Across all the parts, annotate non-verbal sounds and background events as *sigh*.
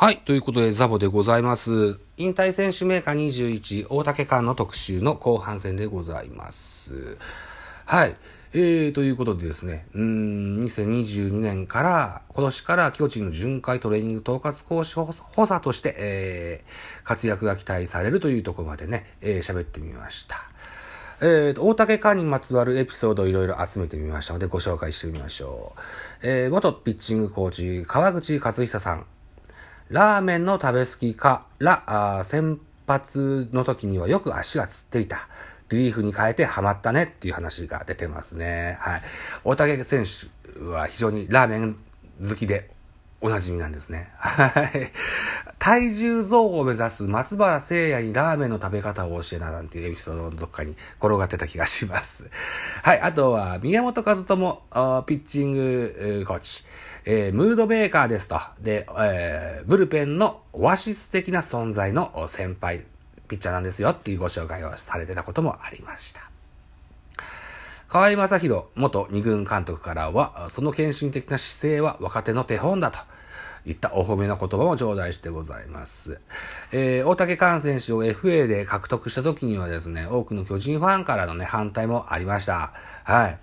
はい。ということで、ザボでございます。引退選手メーカー21、大竹館の特集の後半戦でございます。はい。えー、ということでですね、うーん、2022年から、今年から巨人の巡回トレーニング統括講師補佐として、えー、活躍が期待されるというところまでね、えー、喋ってみました。えー、大竹館にまつわるエピソードをいろいろ集めてみましたのでご紹介してみましょう。えー、元ピッチングコーチ、川口和久さん。ラーメンの食べ過ぎから、先発の時にはよく足がつっていた。リリーフに変えてハマったねっていう話が出てますね。はい。大竹選手は非常にラーメン好きでおなじみなんですね。はい。体重増を目指す松原聖也にラーメンの食べ方を教えななんていうエピソードのどっかに転がってた気がします。はい。あとは、宮本和智、ピッチングコーチ、えー、ムードメーカーですと。で、えー、ブルペンのオアシス的な存在の先輩、ピッチャーなんですよっていうご紹介をされてたこともありました。河合正宏元二軍監督からは、その献身的な姿勢は若手の手本だと。いったお褒めの言葉も頂戴してございます。えー、大竹寛選手を FA で獲得した時にはですね、多くの巨人ファンからのね、反対もありました。はい。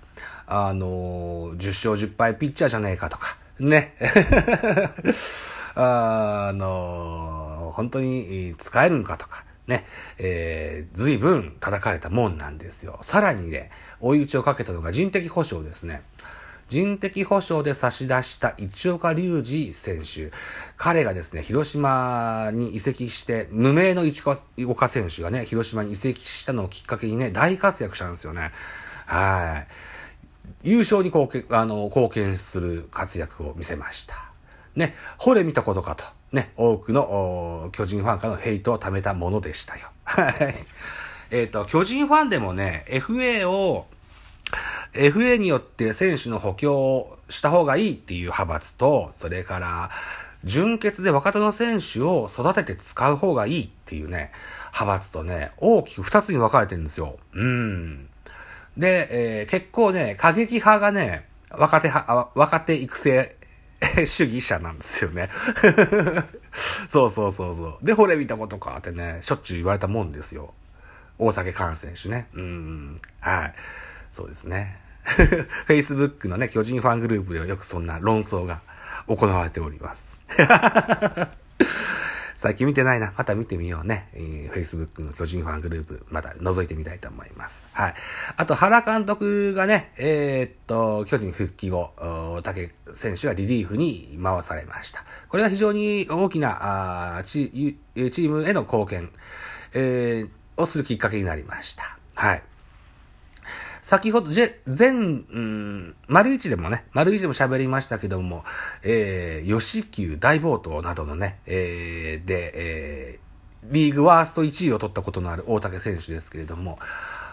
あのー、10勝10敗ピッチャーじゃねえかとか、ね。*laughs* あのー、本当に使えるんかとか、ね。えー、随分叩かれたもんなんですよ。さらにね、追い打ちをかけたのが人的保障ですね。人的保障で差し出した市岡隆二選手。彼がですね、広島に移籍して、無名の市岡選手がね、広島に移籍したのをきっかけにね、大活躍したんですよね。はい。優勝に貢献、あの、貢献する活躍を見せました。ね、惚れ見たことかと、ね、多くの巨人ファンからのヘイトを貯めたものでしたよ。はい。えっ、ー、と、巨人ファンでもね、FA を、FA によって選手の補強をした方がいいっていう派閥と、それから、純潔で若手の選手を育てて使う方がいいっていうね、派閥とね、大きく二つに分かれてるんですよ。うん。で、えー、結構ね、過激派がね、若手派、若手育成主義者なんですよね。*laughs* そうそうそうそう。で、惚れ見たことかってね、しょっちゅう言われたもんですよ。大竹寛選手ね。うん。はい。そうですね。*laughs* Facebook のね、巨人ファングループではよくそんな論争が行われております。*laughs* 最近見てないな。また見てみようね。えー、Facebook の巨人ファングループ、また覗いてみたいと思います。はい。あと、原監督がね、えー、っと、巨人復帰後、竹選手がリリーフに回されました。これは非常に大きなあチチームへの貢献、えー、をするきっかけになりました。はい。先ほど、前、うん、丸一でもね、丸一でも喋りましたけども、えー、吉球大暴投などのね、えー、で、えー、リーグワースト1位を取ったことのある大竹選手ですけれども、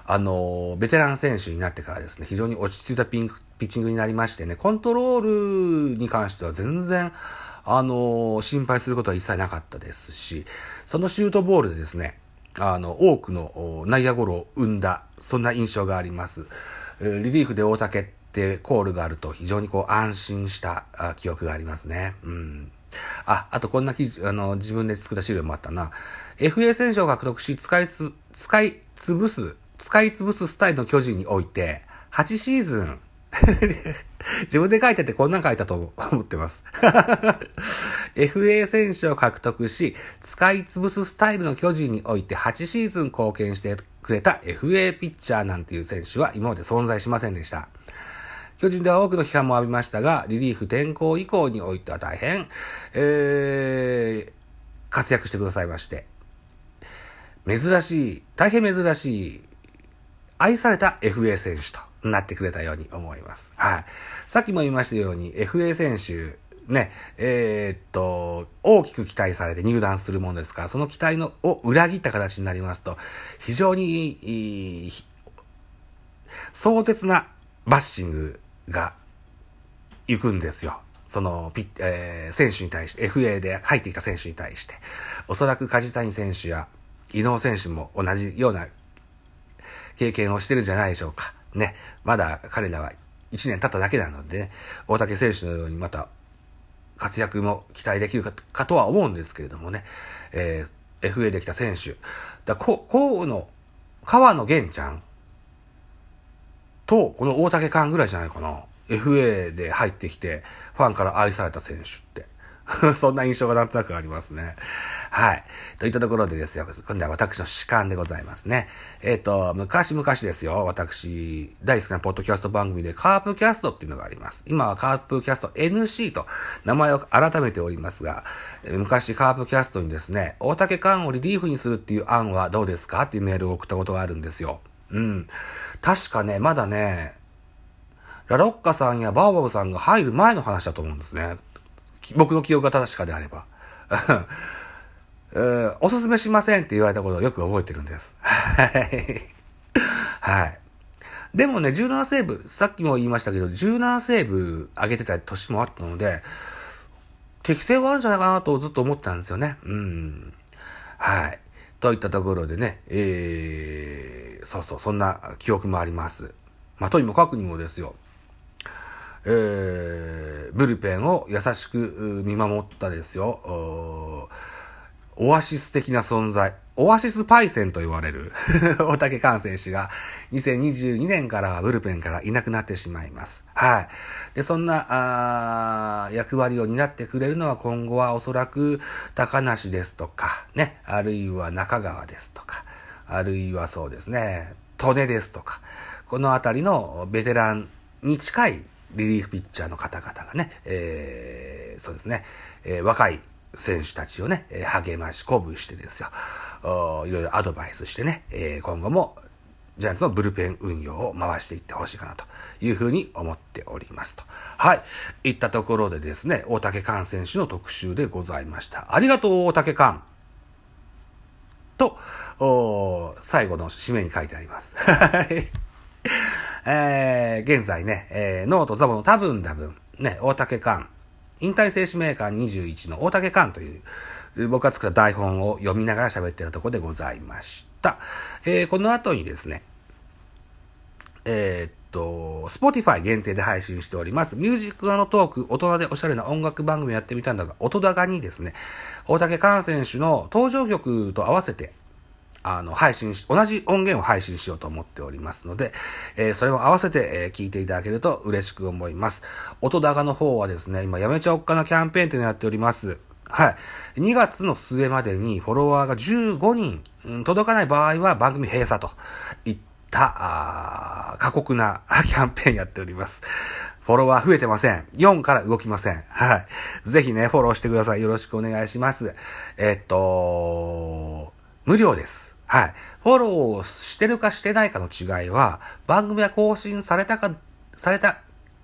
あの、ベテラン選手になってからですね、非常に落ち着いたピンクピッチングになりましてね、コントロールに関しては全然、あの、心配することは一切なかったですし、そのシュートボールでですね、あの、多くの内野ゴロを生んだ、そんな印象があります。リリーフで大竹ってコールがあると非常にこう安心した記憶がありますね。うん。あ、あとこんな記事、あの、自分で作った資料もあったな。FA 選手を獲得し、使いつ、使い潰す、使い潰すスタイルの巨人において、8シーズン、*laughs* 自分で書いててこんなん書いたと思 *laughs* ってます。*laughs* FA 選手を獲得し、使い潰すスタイルの巨人において8シーズン貢献してくれた FA ピッチャーなんていう選手は今まで存在しませんでした。巨人では多くの批判も浴びましたが、リリーフ転向以降においては大変、えー、活躍してくださいまして、珍しい、大変珍しい、愛された FA 選手となってくれたように思います。はい。さっきも言いましたように、FA 選手、ね、えー、っと、大きく期待されて入団するものですから、その期待のを裏切った形になりますと、非常に、壮絶なバッシングが行くんですよ。そのピッ、えー、選手に対して、FA で入ってきた選手に対して、おそらく梶谷選手や伊能選手も同じような経験をしてるんじゃないでしょうか。ね。まだ彼らは1年経っただけなので、ね、大竹選手のようにまた活躍も期待できるかとは思うんですけれどもね、えー、FA できた選手。だこ、こうの、川野玄ちゃんと、この大竹勘ぐらいじゃないかな。FA で入ってきて、ファンから愛された選手って。*laughs* そんな印象がなんとなくありますね。はい。といったところでですよ、今度は私の主観でございますね。えっ、ー、と、昔々ですよ、私、大好きなポッドキャスト番組でカープキャストっていうのがあります。今はカープキャスト NC と名前を改めておりますが、昔カープキャストにですね、大竹勘をリリーフにするっていう案はどうですかっていうメールを送ったことがあるんですよ。うん。確かね、まだね、ラロッカさんやバーバブさんが入る前の話だと思うんですね。僕の記憶が正しかであれば。*laughs* おすすめしませんって言われたことをよく覚えてるんです。はい。はい。でもね、17セーブ、さっきも言いましたけど、17セーブ上げてた年もあったので、適性はあるんじゃないかなとずっと思ってたんですよね。うん。はい。といったところでね、えー、そうそう、そんな記憶もあります。まあ、とにもかくにもですよ。えー、ブルペンを優しく見守ったですよ。オアシス的な存在。オアシスパイセンと言われる *laughs* 大竹寛選手が2022年からブルペンからいなくなってしまいます。はい。で、そんな、あ役割を担ってくれるのは今後はおそらく高梨ですとか、ね、あるいは中川ですとか、あるいはそうですね、利根ですとか、このあたりのベテランに近いリリーフピッチャーの方々がね、えー、そうですね、えー、若い選手たちをね、励まし、鼓舞してですよ、いろいろアドバイスしてね、えー、今後もジャイアンツのブルペン運用を回していってほしいかなというふうに思っておりますと。はい。いったところでですね、大竹寛選手の特集でございました。ありがとう、大竹寛。と、最後の締めに書いてあります。はい。えー、現在ね、えー、ノートザボの多分多分、ね、大竹館、引退静止メーカー21の大竹館という、僕が作った台本を読みながら喋ってるとこでございました。えー、この後にですね、えー、っと、Spotify 限定で配信しております。ミュージックアのトーク、大人でおしゃれな音楽番組やってみたんだが、音高にですね、大竹寛選手の登場曲と合わせて、あの、配信し、同じ音源を配信しようと思っておりますので、えー、それも合わせて、えー、聞いていただけると嬉しく思います。音高の方はですね、今やめちゃおっかなキャンペーンというのをやっております。はい。2月の末までにフォロワーが15人、うん、届かない場合は番組閉鎖といった、あ過酷な *laughs* キャンペーンやっております。フォロワー増えてません。4から動きません。はい。ぜひね、フォローしてください。よろしくお願いします。えっと、無料です。はい。フォローしてるかしてないかの違いは、番組が更新されたか、された、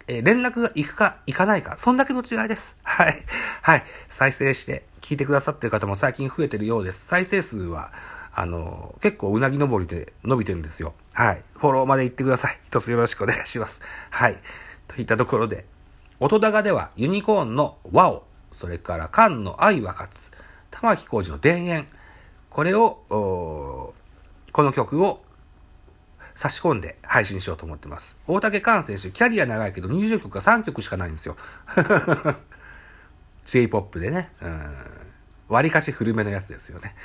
えー、連絡が行くか行かないか、そんだけの違いです。はい。はい。再生して聞いてくださってる方も最近増えてるようです。再生数は、あの、結構うなぎ登りで伸びてるんですよ。はい。フォローまで行ってください。一つよろしくお願いします。はい。といったところで、音高ではユニコーンの和を、それから缶の愛は勝つ、玉木浩二の田園、これを、この曲を差し込んで配信しようと思ってます。大竹寛選手、キャリア長いけど20曲か3曲しかないんですよ。*laughs* J-POP でね。うん。割かし古めのやつですよね。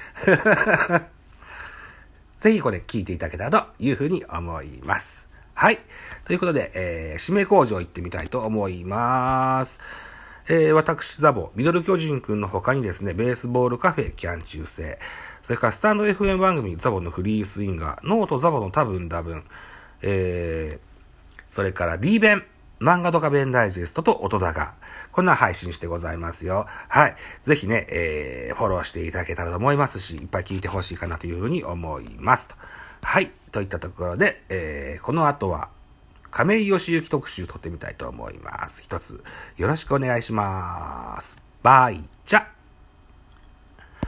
*laughs* ぜひこれ聴いていただけたらというふうに思います。はい。ということで、えー、締め工場行ってみたいと思います。えー、私、ザボ、ミドル巨人くんの他にですね、ベースボールカフェ、キャン中世、それからスタンド FM 番組、ザボのフリースインガー、ノートザボの多分多分、えー、それから D 弁、漫画とか弁ダイジェストと音高。こんな配信してございますよ。はい。ぜひね、えー、フォローしていただけたらと思いますし、いっぱい聞いてほしいかなというふうに思いますと。はい。といったところで、えー、この後は、亀井義行特集撮ってみたいと思います。一つよろしくお願いします。バイチャ